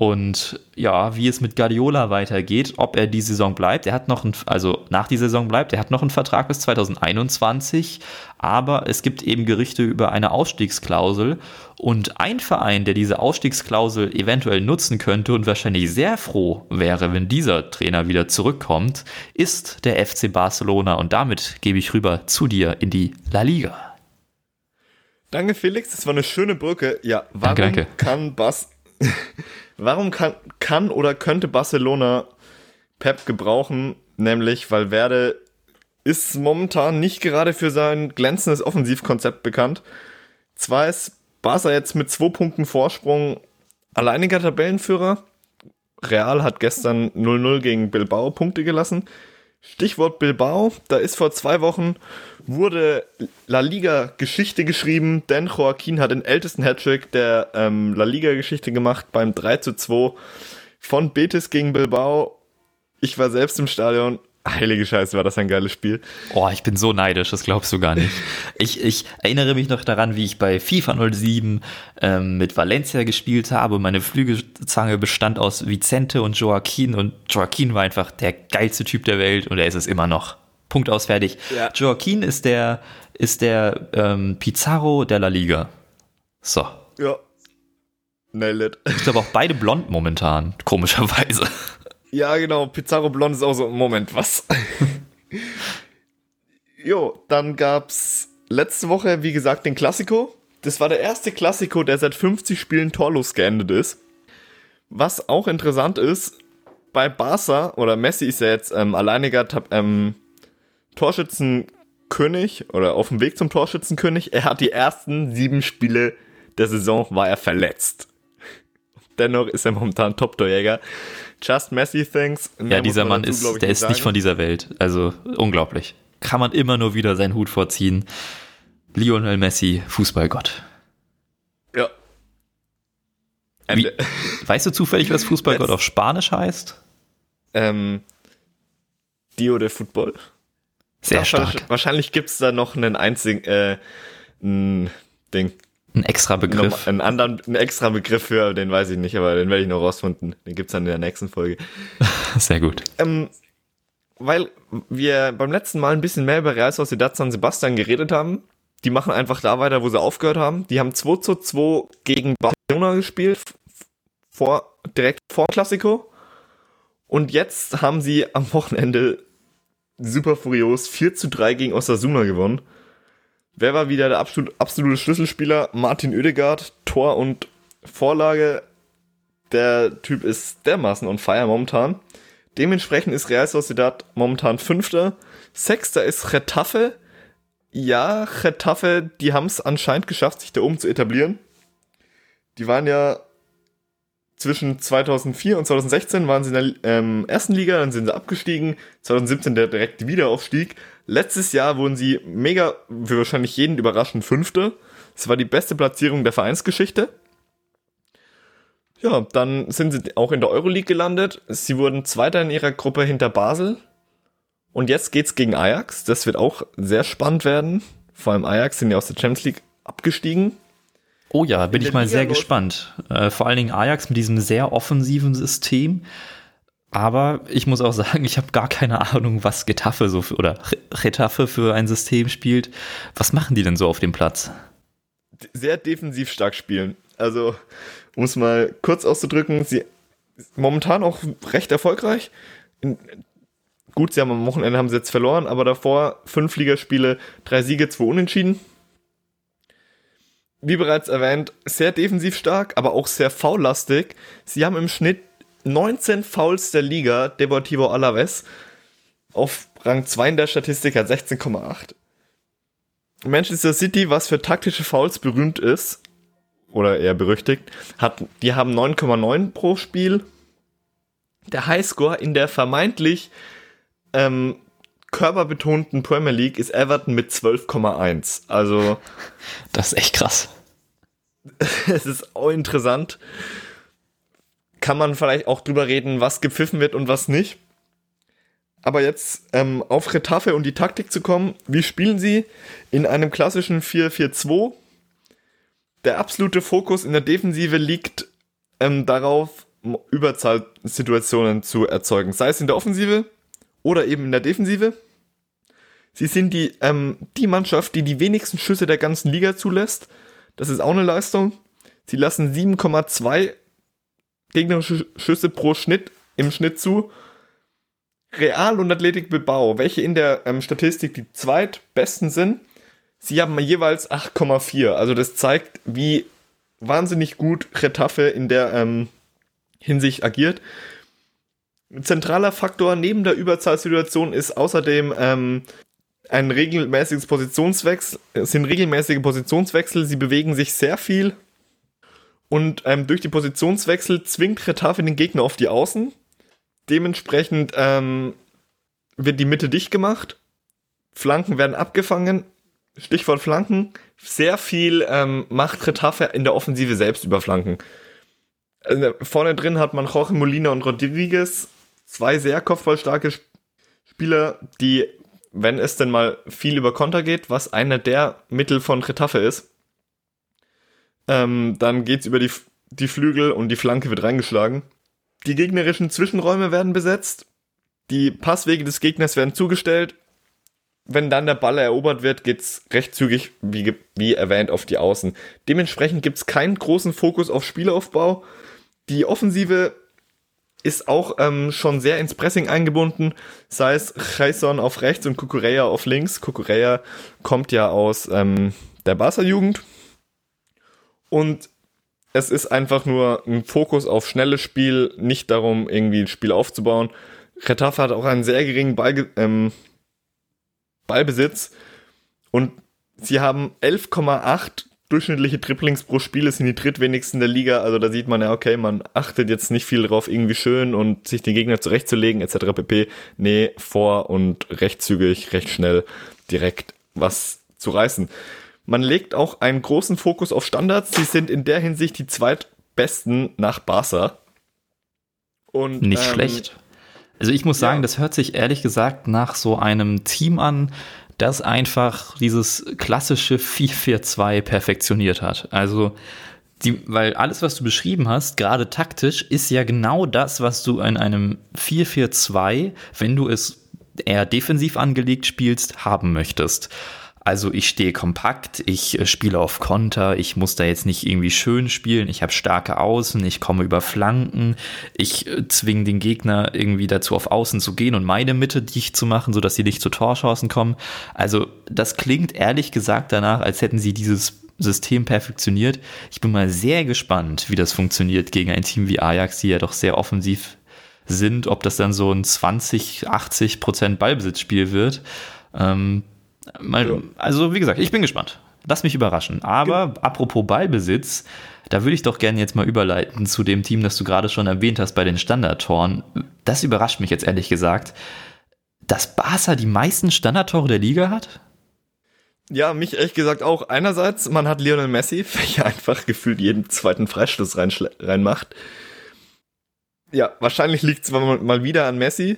Und ja, wie es mit Guardiola weitergeht, ob er die Saison bleibt. Er hat noch ein, also nach die Saison bleibt, er hat noch einen Vertrag bis 2021, aber es gibt eben Gerüchte über eine Ausstiegsklausel. Und ein Verein, der diese Ausstiegsklausel eventuell nutzen könnte und wahrscheinlich sehr froh wäre, wenn dieser Trainer wieder zurückkommt, ist der FC Barcelona. Und damit gebe ich rüber zu dir in die La Liga. Danke, Felix. Das war eine schöne Brücke. Ja, warum danke, danke. kann Bas Warum kann, kann oder könnte Barcelona Pep gebrauchen? Nämlich, weil Werde ist momentan nicht gerade für sein glänzendes Offensivkonzept bekannt. Zwar ist Barca jetzt mit zwei Punkten Vorsprung alleiniger Tabellenführer. Real hat gestern 0-0 gegen Bilbao Punkte gelassen. Stichwort Bilbao, da ist vor zwei Wochen wurde La Liga Geschichte geschrieben, denn Joaquin hat den ältesten Hattrick der ähm, La Liga Geschichte gemacht beim 3 zu 2 von Betis gegen Bilbao. Ich war selbst im Stadion. Heilige Scheiße, war das ein geiles Spiel. Oh, ich bin so neidisch, das glaubst du gar nicht. ich, ich erinnere mich noch daran, wie ich bei FIFA 07 ähm, mit Valencia gespielt habe. Meine Flügelzange bestand aus Vicente und Joaquin und Joaquin war einfach der geilste Typ der Welt und er ist es immer noch. Punkt aus, fertig. Ja. Joaquin ist der, ist der ähm, Pizarro der La Liga. So. Ja. Nailed it. Ich glaube auch beide blond momentan, komischerweise. Ja, genau. Pizarro blond ist auch so, Moment, was? jo, dann gab's letzte Woche, wie gesagt, den Klassiko. Das war der erste Klassiko, der seit 50 Spielen torlos geendet ist. Was auch interessant ist, bei Barca, oder Messi ist ja jetzt ähm, alleiniger ähm, Torschützenkönig oder auf dem Weg zum Torschützenkönig. Er hat die ersten sieben Spiele der Saison war er verletzt. Dennoch ist er momentan Top-Torjäger. Just Messi thinks. Ja, dieser Mann dazu, ist, der ist nicht von dieser Welt. Also unglaublich. Kann man immer nur wieder seinen Hut vorziehen. Lionel Messi, Fußballgott. Ja. Wie, weißt du zufällig, was Fußballgott auf Spanisch heißt? Ähm, Dio de Football. Sehr stark. Wahrscheinlich gibt es da noch einen einzigen äh, Ding. Ein extra Begriff. Einen anderen, einen extra Begriff für, den weiß ich nicht, aber den werde ich noch rausfinden. Den gibt es dann in der nächsten Folge. Sehr gut. Ähm, weil wir beim letzten Mal ein bisschen mehr über Real Sociedad San Sebastian geredet haben. Die machen einfach da weiter, wo sie aufgehört haben. Die haben 2 zu 2 gegen Barcelona gespielt, vor, direkt vor Klassiko. Und jetzt haben sie am Wochenende super furios 4 zu 3 gegen Osasuna gewonnen. Wer war wieder der absolut, absolute Schlüsselspieler? Martin Oedegaard, Tor und Vorlage. Der Typ ist dermaßen on fire momentan. Dementsprechend ist Real Sociedad momentan Fünfter. Sechster ist Retafe. Ja, Retafe, die haben es anscheinend geschafft, sich da oben zu etablieren. Die waren ja zwischen 2004 und 2016 waren sie in der ähm, ersten Liga, dann sind sie abgestiegen. 2017 der direkte Wiederaufstieg. Letztes Jahr wurden sie mega, für wahrscheinlich jeden überraschend Fünfte. Das war die beste Platzierung der Vereinsgeschichte. Ja, dann sind sie auch in der Euroleague gelandet. Sie wurden Zweiter in ihrer Gruppe hinter Basel. Und jetzt geht's gegen Ajax. Das wird auch sehr spannend werden. Vor allem Ajax sind ja aus der Champions League abgestiegen. Oh ja, bin In ich mal Liga sehr läuft- gespannt. Äh, vor allen Dingen Ajax mit diesem sehr offensiven System. Aber ich muss auch sagen, ich habe gar keine Ahnung, was Getafe so für, oder Getafe für ein System spielt. Was machen die denn so auf dem Platz? Sehr defensiv stark spielen. Also, um es mal kurz auszudrücken, sie momentan auch recht erfolgreich. In, gut, sie haben am Wochenende haben sie jetzt verloren, aber davor fünf Ligaspiele, drei Siege, zwei Unentschieden. Wie bereits erwähnt, sehr defensiv stark, aber auch sehr foullastig. Sie haben im Schnitt 19 Fouls der Liga, Deportivo Alaves, auf Rang 2 in der Statistik hat 16,8. Manchester City, was für taktische Fouls berühmt ist, oder eher berüchtigt, hat, die haben 9,9 pro Spiel. Der Highscore in der vermeintlich ähm, körperbetonten Premier League ist Everton mit 12,1. Also Das ist echt krass. es ist auch interessant. Kann man vielleicht auch drüber reden, was gepfiffen wird und was nicht. Aber jetzt ähm, auf Retafe und die Taktik zu kommen. Wie spielen sie? In einem klassischen 4-4-2. Der absolute Fokus in der Defensive liegt ähm, darauf, Überzahlsituationen zu erzeugen. Sei es in der Offensive oder eben in der Defensive. Sie sind die, ähm, die Mannschaft, die die wenigsten Schüsse der ganzen Liga zulässt. Das ist auch eine Leistung. Sie lassen 7,2 gegnerische Schüsse pro Schnitt im Schnitt zu. Real und Athletik Bilbao, welche in der ähm, Statistik die zweitbesten sind, sie haben jeweils 8,4. Also das zeigt, wie wahnsinnig gut Retafe in der ähm, Hinsicht agiert. Zentraler Faktor neben der Überzahlsituation ist außerdem ähm, ein regelmäßiges Positionswechsel, es sind regelmäßige Positionswechsel, sie bewegen sich sehr viel. Und ähm, durch die Positionswechsel zwingt Retafe den Gegner auf die Außen. Dementsprechend ähm, wird die Mitte dicht gemacht, Flanken werden abgefangen, Stichwort Flanken, sehr viel ähm, macht Retafe in der Offensive selbst über Flanken. Also, vorne drin hat man Jorge Molina und Rodriguez, zwei sehr kopfballstarke Sp- Spieler, die wenn es denn mal viel über Konter geht, was einer der Mittel von Retafe ist, ähm, dann geht's über die, die Flügel und die Flanke wird reingeschlagen. Die gegnerischen Zwischenräume werden besetzt, die Passwege des Gegners werden zugestellt. Wenn dann der Ball erobert wird, geht's recht zügig, wie, wie erwähnt, auf die Außen. Dementsprechend gibt's keinen großen Fokus auf Spielaufbau. Die Offensive ist auch ähm, schon sehr ins Pressing eingebunden, sei es Jason auf rechts und Kukureya auf links. Kukureya kommt ja aus ähm, der Barca-Jugend. Und es ist einfach nur ein Fokus auf schnelles Spiel, nicht darum, irgendwie ein Spiel aufzubauen. Retafe hat auch einen sehr geringen Ball, ähm, Ballbesitz und sie haben 11,8 durchschnittliche Dribblings pro Spiel, das sind die drittwenigsten der Liga. Also da sieht man ja, okay, man achtet jetzt nicht viel drauf, irgendwie schön und sich den Gegner zurechtzulegen, etc. pp. Nee, vor und recht zügig, recht schnell, direkt was zu reißen. Man legt auch einen großen Fokus auf Standards. Sie sind in der Hinsicht die zweitbesten nach Barca. Und, Nicht ähm, schlecht. Also ich muss sagen, ja. das hört sich ehrlich gesagt nach so einem Team an, das einfach dieses klassische 4-4-2 perfektioniert hat. Also die, weil alles, was du beschrieben hast, gerade taktisch, ist ja genau das, was du in einem 4-4-2, wenn du es eher defensiv angelegt spielst, haben möchtest. Also ich stehe kompakt, ich äh, spiele auf Konter, ich muss da jetzt nicht irgendwie schön spielen, ich habe starke Außen, ich komme über Flanken, ich äh, zwinge den Gegner irgendwie dazu auf Außen zu gehen und meine Mitte dicht zu machen, sodass sie nicht zu Torchancen kommen. Also das klingt ehrlich gesagt danach, als hätten sie dieses System perfektioniert. Ich bin mal sehr gespannt, wie das funktioniert gegen ein Team wie Ajax, die ja doch sehr offensiv sind, ob das dann so ein 20, 80 Prozent Ballbesitzspiel wird. Ähm, mal, Ja. Also, wie gesagt, ich bin gespannt. Lass mich überraschen. Aber apropos Ballbesitz, da würde ich doch gerne jetzt mal überleiten zu dem Team, das du gerade schon erwähnt hast bei den Standardtoren. Das überrascht mich jetzt ehrlich gesagt, dass Barca die meisten Standardtore der Liga hat. Ja, mich ehrlich gesagt auch. Einerseits, man hat Lionel Messi, welcher einfach gefühlt jeden zweiten Freistoß reinmacht. Ja, wahrscheinlich liegt es mal, mal wieder an Messi.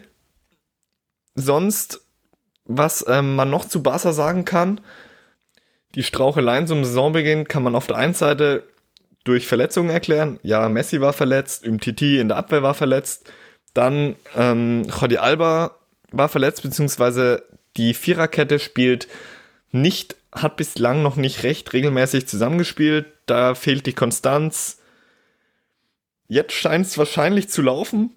Sonst was ähm, man noch zu Barca sagen kann, die Straucheleien zum Saisonbeginn kann man auf der einen Seite durch Verletzungen erklären. Ja, Messi war verletzt, Umtiti in der Abwehr war verletzt. Dann ähm, Jordi Alba war verletzt, beziehungsweise die Viererkette spielt nicht, hat bislang noch nicht recht regelmäßig zusammengespielt. Da fehlt die Konstanz. Jetzt scheint es wahrscheinlich zu laufen.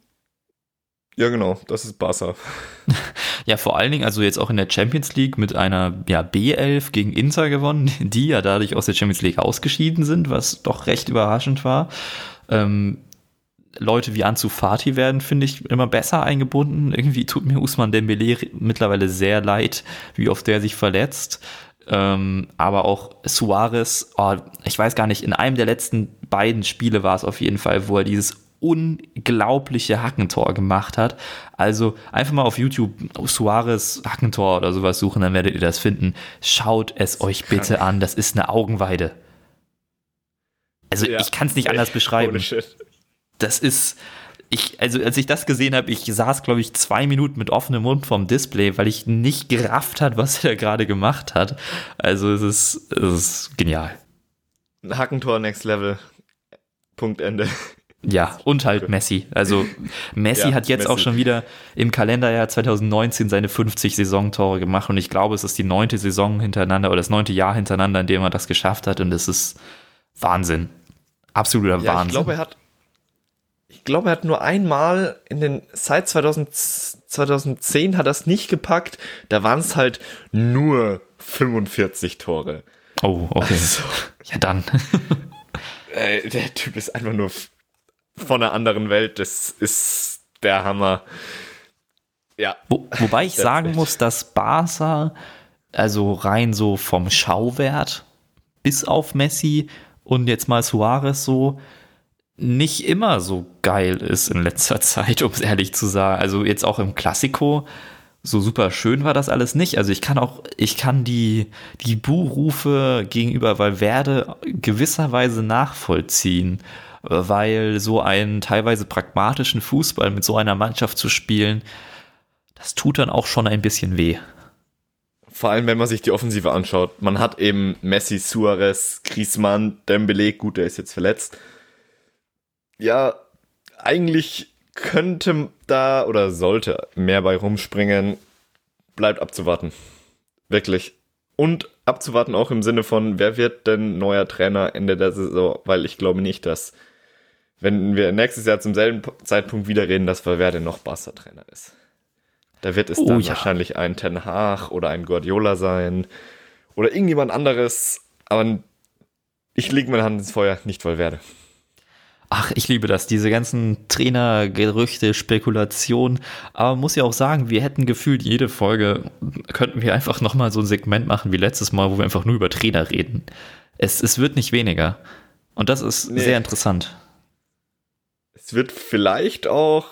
Ja, genau, das ist Barca. Ja, vor allen Dingen, also jetzt auch in der Champions League mit einer ja, B11 gegen Inter gewonnen, die ja dadurch aus der Champions League ausgeschieden sind, was doch recht überraschend war. Ähm, Leute wie Ansu Fati werden, finde ich, immer besser eingebunden. Irgendwie tut mir Usman Dembele mittlerweile sehr leid, wie oft der sich verletzt. Ähm, aber auch Suarez, oh, ich weiß gar nicht, in einem der letzten beiden Spiele war es auf jeden Fall, wo er dieses unglaubliche Hackentor gemacht hat. Also einfach mal auf YouTube Suarez Hackentor oder sowas suchen, dann werdet ihr das finden. Schaut es euch bitte an, das ist eine Augenweide. Also ja. ich kann es nicht anders beschreiben. Das ist, ich, also als ich das gesehen habe, ich saß, glaube ich, zwei Minuten mit offenem Mund vom Display, weil ich nicht gerafft hat, was er gerade gemacht hat. Also es ist, es ist genial. Hackentor Next Level. Punkt Ende. Ja, und halt Messi. Also Messi ja, hat jetzt Messi. auch schon wieder im Kalenderjahr 2019 seine 50 Saisontore gemacht und ich glaube, es ist die neunte Saison hintereinander oder das neunte Jahr hintereinander, in dem er das geschafft hat und das ist Wahnsinn. Absoluter ja, Wahnsinn. Ich glaube, er hat ich glaube, er hat nur einmal in den, seit 2000, 2010 hat er es nicht gepackt. Da waren es halt nur 45 Tore. Oh, okay. Also, ja, dann. der Typ ist einfach nur von einer anderen Welt. Das ist der Hammer. Ja. Wo, wobei ich sagen muss, dass Barca, also rein so vom Schauwert bis auf Messi und jetzt mal Suarez so, nicht immer so geil ist in letzter Zeit, um es ehrlich zu sagen. Also jetzt auch im Klassiko, so super schön war das alles nicht. Also ich kann auch, ich kann die, die Buhrufe gegenüber Valverde gewisserweise nachvollziehen, weil so einen teilweise pragmatischen Fußball mit so einer Mannschaft zu spielen, das tut dann auch schon ein bisschen weh. Vor allem, wenn man sich die Offensive anschaut. Man hat eben Messi, Suarez, Griezmann, Dembele, gut, der ist jetzt verletzt ja, eigentlich könnte da oder sollte mehr bei rumspringen. Bleibt abzuwarten. Wirklich. Und abzuwarten auch im Sinne von, wer wird denn neuer Trainer Ende der Saison? Weil ich glaube nicht, dass, wenn wir nächstes Jahr zum selben Zeitpunkt wieder reden, dass Valverde noch Barca-Trainer ist. Da wird es oh, dann ja. wahrscheinlich ein Ten Hag oder ein Guardiola sein oder irgendjemand anderes. Aber ich lege meine Hand ins Feuer, nicht Valverde. Ach, ich liebe das, diese ganzen Trainergerüchte, Spekulationen. Aber muss ja auch sagen, wir hätten gefühlt jede Folge, könnten wir einfach nochmal so ein Segment machen wie letztes Mal, wo wir einfach nur über Trainer reden. Es, es wird nicht weniger. Und das ist nee. sehr interessant. Es wird vielleicht auch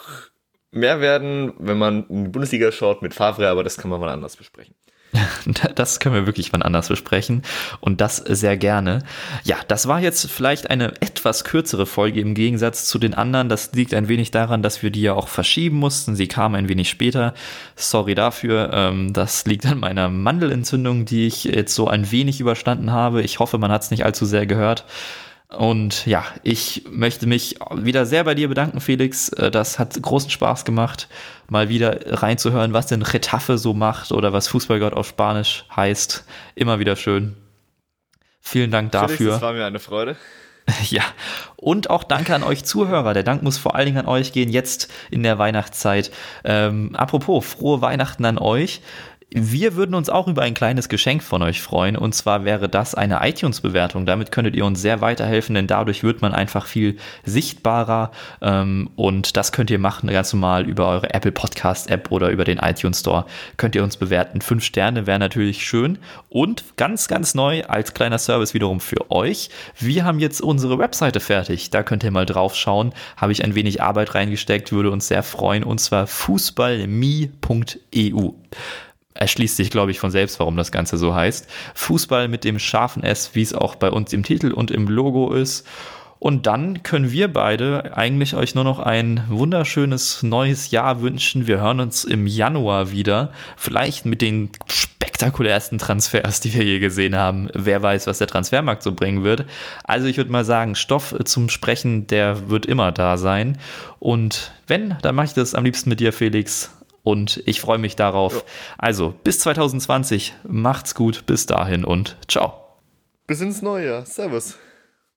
mehr werden, wenn man in die Bundesliga schaut mit Favre, aber das kann man mal anders besprechen. Das können wir wirklich wann anders besprechen und das sehr gerne. Ja, das war jetzt vielleicht eine etwas kürzere Folge im Gegensatz zu den anderen. Das liegt ein wenig daran, dass wir die ja auch verschieben mussten. Sie kam ein wenig später. Sorry dafür. Ähm, das liegt an meiner Mandelentzündung, die ich jetzt so ein wenig überstanden habe. Ich hoffe, man hat es nicht allzu sehr gehört. Und ja, ich möchte mich wieder sehr bei dir bedanken, Felix. Äh, das hat großen Spaß gemacht, mal wieder reinzuhören, was denn Retafe so macht oder was Fußballgott auf Spanisch heißt. Immer wieder schön. Vielen Dank dafür. Felix, das war mir eine Freude. Ja, und auch danke an euch Zuhörer. Der Dank muss vor allen Dingen an euch gehen, jetzt in der Weihnachtszeit. Ähm, apropos, frohe Weihnachten an euch. Wir würden uns auch über ein kleines Geschenk von euch freuen und zwar wäre das eine iTunes-Bewertung. Damit könntet ihr uns sehr weiterhelfen, denn dadurch wird man einfach viel sichtbarer ähm, und das könnt ihr machen ganz normal über eure Apple Podcast App oder über den iTunes Store. Könnt ihr uns bewerten. Fünf Sterne wäre natürlich schön und ganz, ganz neu als kleiner Service wiederum für euch. Wir haben jetzt unsere Webseite fertig. Da könnt ihr mal drauf schauen. Habe ich ein wenig Arbeit reingesteckt, würde uns sehr freuen und zwar fußballme.eu erschließt sich, glaube ich, von selbst, warum das Ganze so heißt. Fußball mit dem scharfen S, wie es auch bei uns im Titel und im Logo ist. Und dann können wir beide eigentlich euch nur noch ein wunderschönes neues Jahr wünschen. Wir hören uns im Januar wieder. Vielleicht mit den spektakulärsten Transfers, die wir je gesehen haben. Wer weiß, was der Transfermarkt so bringen wird. Also ich würde mal sagen, Stoff zum Sprechen, der wird immer da sein. Und wenn, dann mache ich das am liebsten mit dir, Felix. Und ich freue mich darauf. Ja. Also bis 2020. Macht's gut. Bis dahin und ciao. Bis ins neue Jahr. Servus.